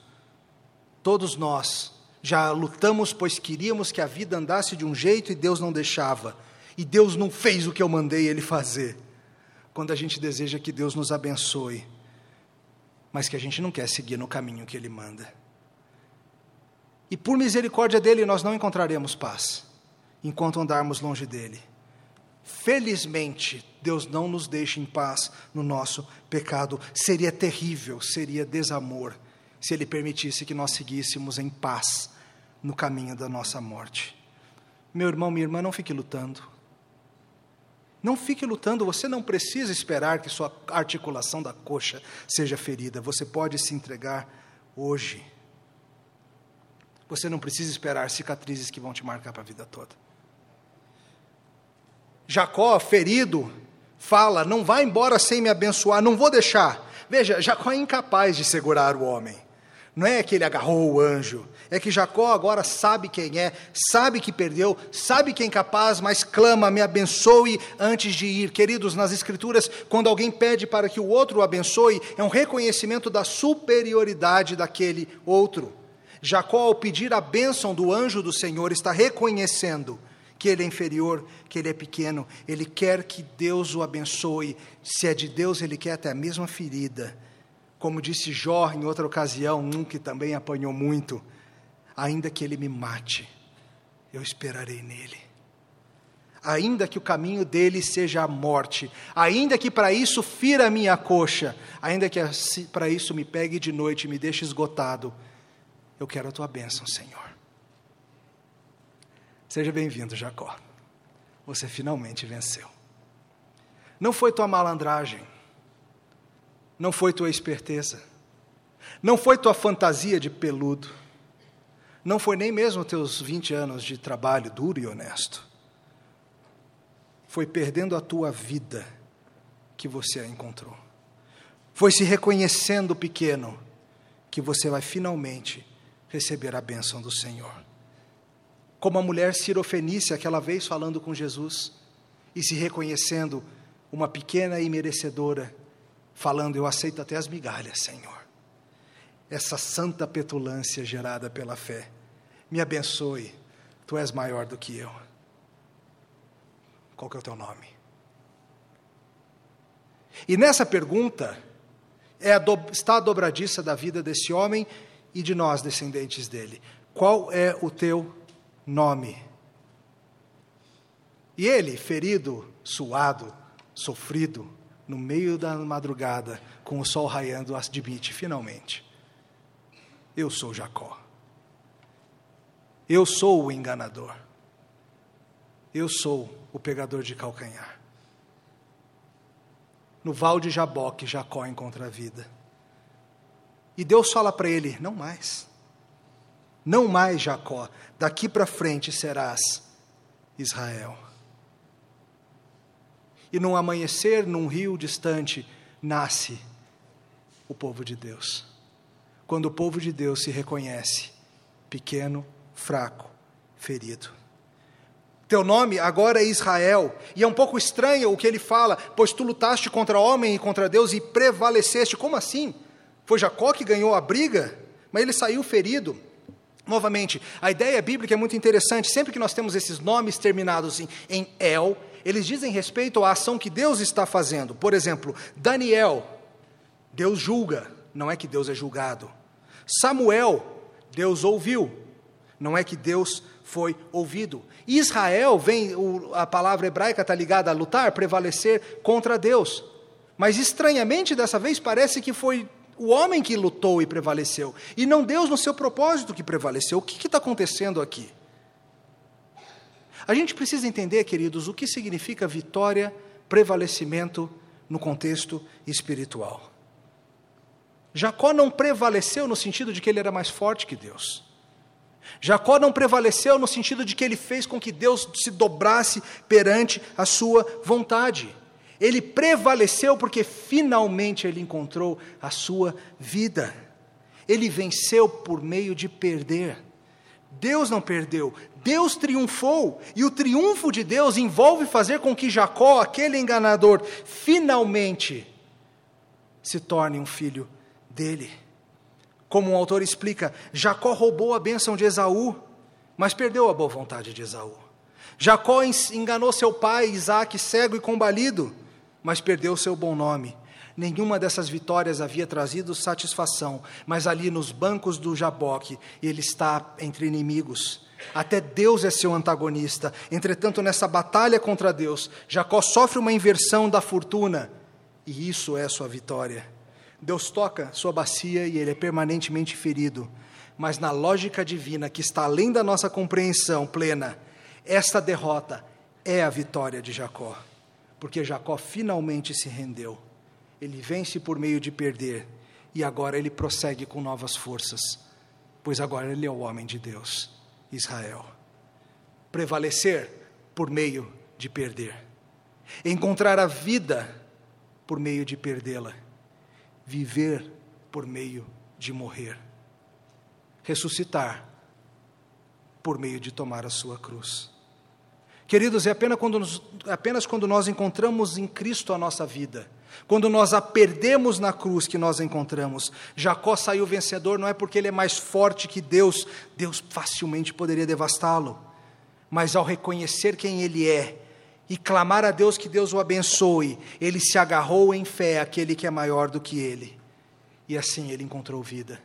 Todos nós já lutamos, pois queríamos que a vida andasse de um jeito e Deus não deixava. E Deus não fez o que eu mandei ele fazer. Quando a gente deseja que Deus nos abençoe, mas que a gente não quer seguir no caminho que ele manda. E por misericórdia dele nós não encontraremos paz enquanto andarmos longe dele. Felizmente, Deus não nos deixa em paz no nosso pecado. Seria terrível, seria desamor, se Ele permitisse que nós seguíssemos em paz no caminho da nossa morte. Meu irmão, minha irmã, não fique lutando. Não fique lutando, você não precisa esperar que sua articulação da coxa seja ferida. Você pode se entregar hoje. Você não precisa esperar cicatrizes que vão te marcar para a vida toda. Jacó, ferido, fala: Não vá embora sem me abençoar, não vou deixar. Veja, Jacó é incapaz de segurar o homem. Não é que ele agarrou o anjo, é que Jacó agora sabe quem é, sabe que perdeu, sabe que é incapaz, mas clama, me abençoe antes de ir. Queridos, nas Escrituras, quando alguém pede para que o outro o abençoe, é um reconhecimento da superioridade daquele outro. Jacó, ao pedir a bênção do anjo do Senhor, está reconhecendo que ele é inferior, que ele é pequeno, ele quer que Deus o abençoe. Se é de Deus, ele quer até a mesma ferida como disse Jó em outra ocasião, um que também apanhou muito, ainda que ele me mate, eu esperarei nele. Ainda que o caminho dele seja a morte, ainda que para isso fira a minha coxa, ainda que para isso me pegue de noite e me deixe esgotado, eu quero a tua bênção, Senhor. Seja bem-vindo, Jacó. Você finalmente venceu. Não foi tua malandragem, não foi tua esperteza, não foi tua fantasia de peludo, não foi nem mesmo teus 20 anos de trabalho duro e honesto. Foi perdendo a tua vida que você a encontrou. Foi se reconhecendo pequeno que você vai finalmente receber a bênção do Senhor. Como a mulher sirofenícia aquela vez falando com Jesus e se reconhecendo uma pequena e merecedora falando: Eu aceito até as migalhas, Senhor. Essa santa petulância gerada pela fé. Me abençoe, tu és maior do que eu. Qual que é o teu nome? E nessa pergunta é a do, está a dobradiça da vida desse homem e de nós, descendentes dele. Qual é o teu nome? E ele, ferido, suado, sofrido, no meio da madrugada, com o sol raiando, admite finalmente: Eu sou Jacó. Eu sou o enganador. Eu sou o pegador de calcanhar. No val de Jaboque, Jacó encontra a vida. E Deus fala para ele: Não mais. Não mais, Jacó. Daqui para frente serás Israel e num amanhecer, num rio distante, nasce o povo de Deus. Quando o povo de Deus se reconhece pequeno, fraco, ferido. Teu nome agora é Israel, e é um pouco estranho o que ele fala, pois tu lutaste contra homem e contra Deus e prevaleceste. Como assim? Foi Jacó que ganhou a briga, mas ele saiu ferido. Novamente, a ideia bíblica é muito interessante. Sempre que nós temos esses nomes terminados em, em El, eles dizem respeito à ação que Deus está fazendo. Por exemplo, Daniel, Deus julga, não é que Deus é julgado. Samuel, Deus ouviu, não é que Deus foi ouvido. Israel, vem, a palavra hebraica está ligada a lutar, prevalecer contra Deus. Mas estranhamente, dessa vez, parece que foi o homem que lutou e prevaleceu, e não Deus no seu propósito que prevaleceu. O que está acontecendo aqui? A gente precisa entender, queridos, o que significa vitória, prevalecimento no contexto espiritual. Jacó não prevaleceu no sentido de que ele era mais forte que Deus. Jacó não prevaleceu no sentido de que ele fez com que Deus se dobrasse perante a sua vontade. Ele prevaleceu porque finalmente ele encontrou a sua vida. Ele venceu por meio de perder. Deus não perdeu, Deus triunfou, e o triunfo de Deus envolve fazer com que Jacó, aquele enganador, finalmente se torne um filho dele. Como um autor explica, Jacó roubou a bênção de Esaú, mas perdeu a boa vontade de Esaú. Jacó enganou seu pai, Isaac, cego e combalido, mas perdeu seu bom nome. Nenhuma dessas vitórias havia trazido satisfação, mas ali nos bancos do Jaboque, ele está entre inimigos. Até Deus é seu antagonista. Entretanto, nessa batalha contra Deus, Jacó sofre uma inversão da fortuna, e isso é sua vitória. Deus toca sua bacia e ele é permanentemente ferido. Mas na lógica divina, que está além da nossa compreensão plena, esta derrota é a vitória de Jacó. Porque Jacó finalmente se rendeu. Ele vence por meio de perder e agora ele prossegue com novas forças, pois agora ele é o homem de Deus, Israel. Prevalecer por meio de perder. Encontrar a vida por meio de perdê-la viver por meio de morrer, ressuscitar por meio de tomar a sua cruz. Queridos, é apenas quando, nos, apenas quando nós encontramos em Cristo a nossa vida, quando nós a perdemos na cruz que nós encontramos. Jacó saiu vencedor não é porque ele é mais forte que Deus, Deus facilmente poderia devastá-lo, mas ao reconhecer quem ele é, e clamar a Deus que Deus o abençoe, ele se agarrou em fé àquele que é maior do que ele. E assim ele encontrou vida.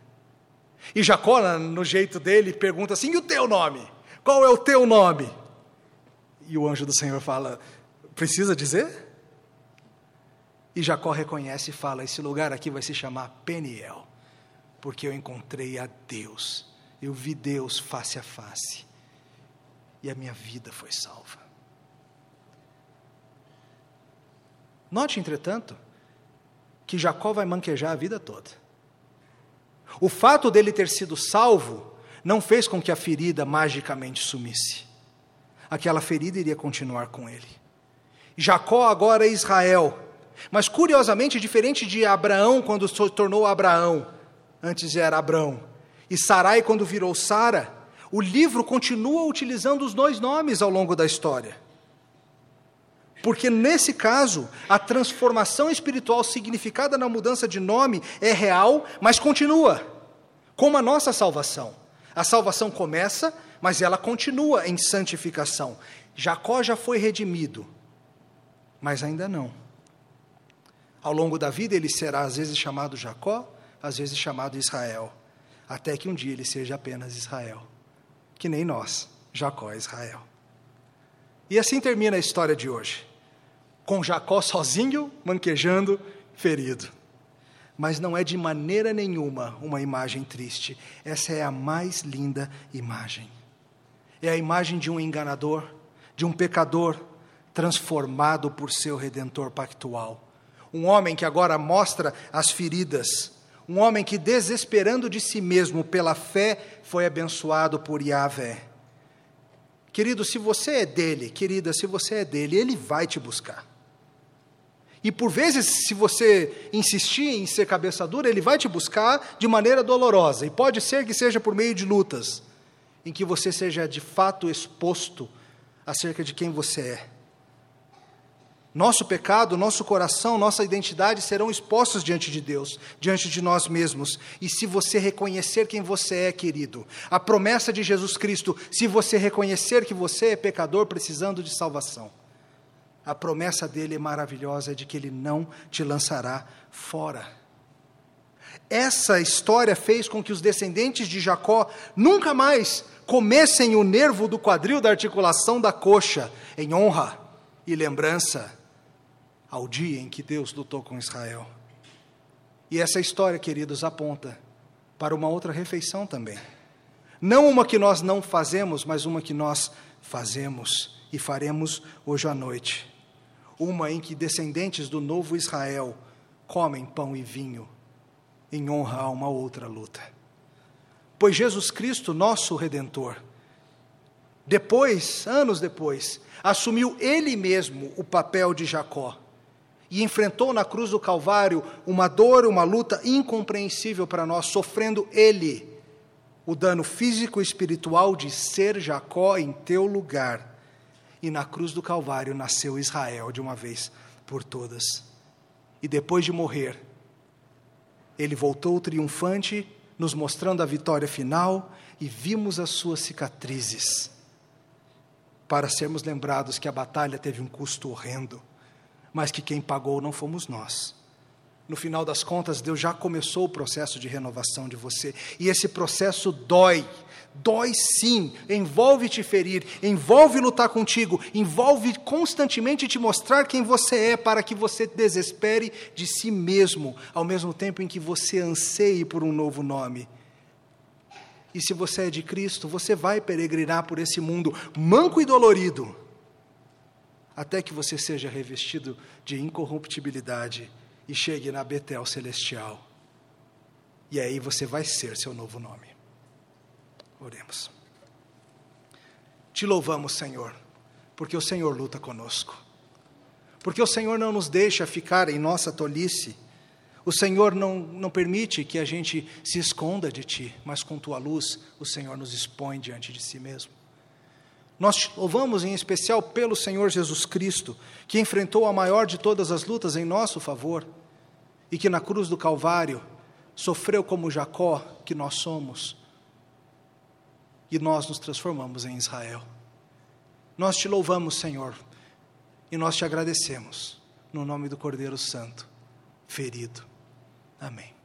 E Jacó, no jeito dele, pergunta assim: e o teu nome? Qual é o teu nome? E o anjo do Senhor fala: precisa dizer? E Jacó reconhece e fala: esse lugar aqui vai se chamar Peniel, porque eu encontrei a Deus, eu vi Deus face a face, e a minha vida foi salva. Note, entretanto, que Jacó vai manquejar a vida toda. O fato dele ter sido salvo não fez com que a ferida magicamente sumisse. Aquela ferida iria continuar com ele. Jacó agora é Israel, mas curiosamente diferente de Abraão quando se tornou Abraão, antes era Abrão, e Sarai quando virou Sara, o livro continua utilizando os dois nomes ao longo da história. Porque nesse caso, a transformação espiritual significada na mudança de nome é real, mas continua, como a nossa salvação. A salvação começa, mas ela continua em santificação. Jacó já foi redimido, mas ainda não. Ao longo da vida, ele será às vezes chamado Jacó, às vezes chamado Israel, até que um dia ele seja apenas Israel, que nem nós, Jacó é Israel. E assim termina a história de hoje com Jacó sozinho, manquejando, ferido. Mas não é de maneira nenhuma uma imagem triste. Essa é a mais linda imagem. É a imagem de um enganador, de um pecador transformado por seu redentor pactual. Um homem que agora mostra as feridas. Um homem que, desesperando de si mesmo pela fé, foi abençoado por Yahvé. Querido, se você é dele, querida, se você é dele, ele vai te buscar. E por vezes, se você insistir em ser cabeça dura, ele vai te buscar de maneira dolorosa. E pode ser que seja por meio de lutas, em que você seja de fato exposto acerca de quem você é. Nosso pecado, nosso coração, nossa identidade serão expostos diante de Deus, diante de nós mesmos. E se você reconhecer quem você é, querido, a promessa de Jesus Cristo, se você reconhecer que você é pecador precisando de salvação, a promessa dele é maravilhosa de que ele não te lançará fora. Essa história fez com que os descendentes de Jacó nunca mais comessem o nervo do quadril da articulação da coxa, em honra e lembrança ao dia em que Deus lutou com Israel. E essa história, queridos, aponta para uma outra refeição também. Não uma que nós não fazemos, mas uma que nós fazemos e faremos hoje à noite uma em que descendentes do novo Israel comem pão e vinho em honra a uma outra luta. Pois Jesus Cristo, nosso redentor, depois, anos depois, assumiu ele mesmo o papel de Jacó e enfrentou na cruz do Calvário uma dor, uma luta incompreensível para nós, sofrendo ele o dano físico e espiritual de ser Jacó em teu lugar e na cruz do Calvário nasceu Israel de uma vez por todas. E depois de morrer, ele voltou triunfante, nos mostrando a vitória final, e vimos as suas cicatrizes, para sermos lembrados que a batalha teve um custo horrendo, mas que quem pagou não fomos nós, no final das contas, Deus já começou o processo de renovação de você. E esse processo dói. Dói sim, envolve te ferir, envolve lutar contigo, envolve constantemente te mostrar quem você é, para que você desespere de si mesmo, ao mesmo tempo em que você anseie por um novo nome. E se você é de Cristo, você vai peregrinar por esse mundo manco e dolorido, até que você seja revestido de incorruptibilidade e chegue na Betel celestial. E aí você vai ser seu novo nome. Oremos. Te louvamos, Senhor, porque o Senhor luta conosco. Porque o Senhor não nos deixa ficar em nossa tolice. O Senhor não, não permite que a gente se esconda de Ti, mas com Tua luz, o Senhor nos expõe diante de si mesmo. Nós te louvamos em especial pelo Senhor Jesus Cristo, que enfrentou a maior de todas as lutas em nosso favor e que na cruz do Calvário sofreu como Jacó, que nós somos, e nós nos transformamos em Israel. Nós te louvamos, Senhor, e nós te agradecemos, no nome do Cordeiro Santo, ferido. Amém.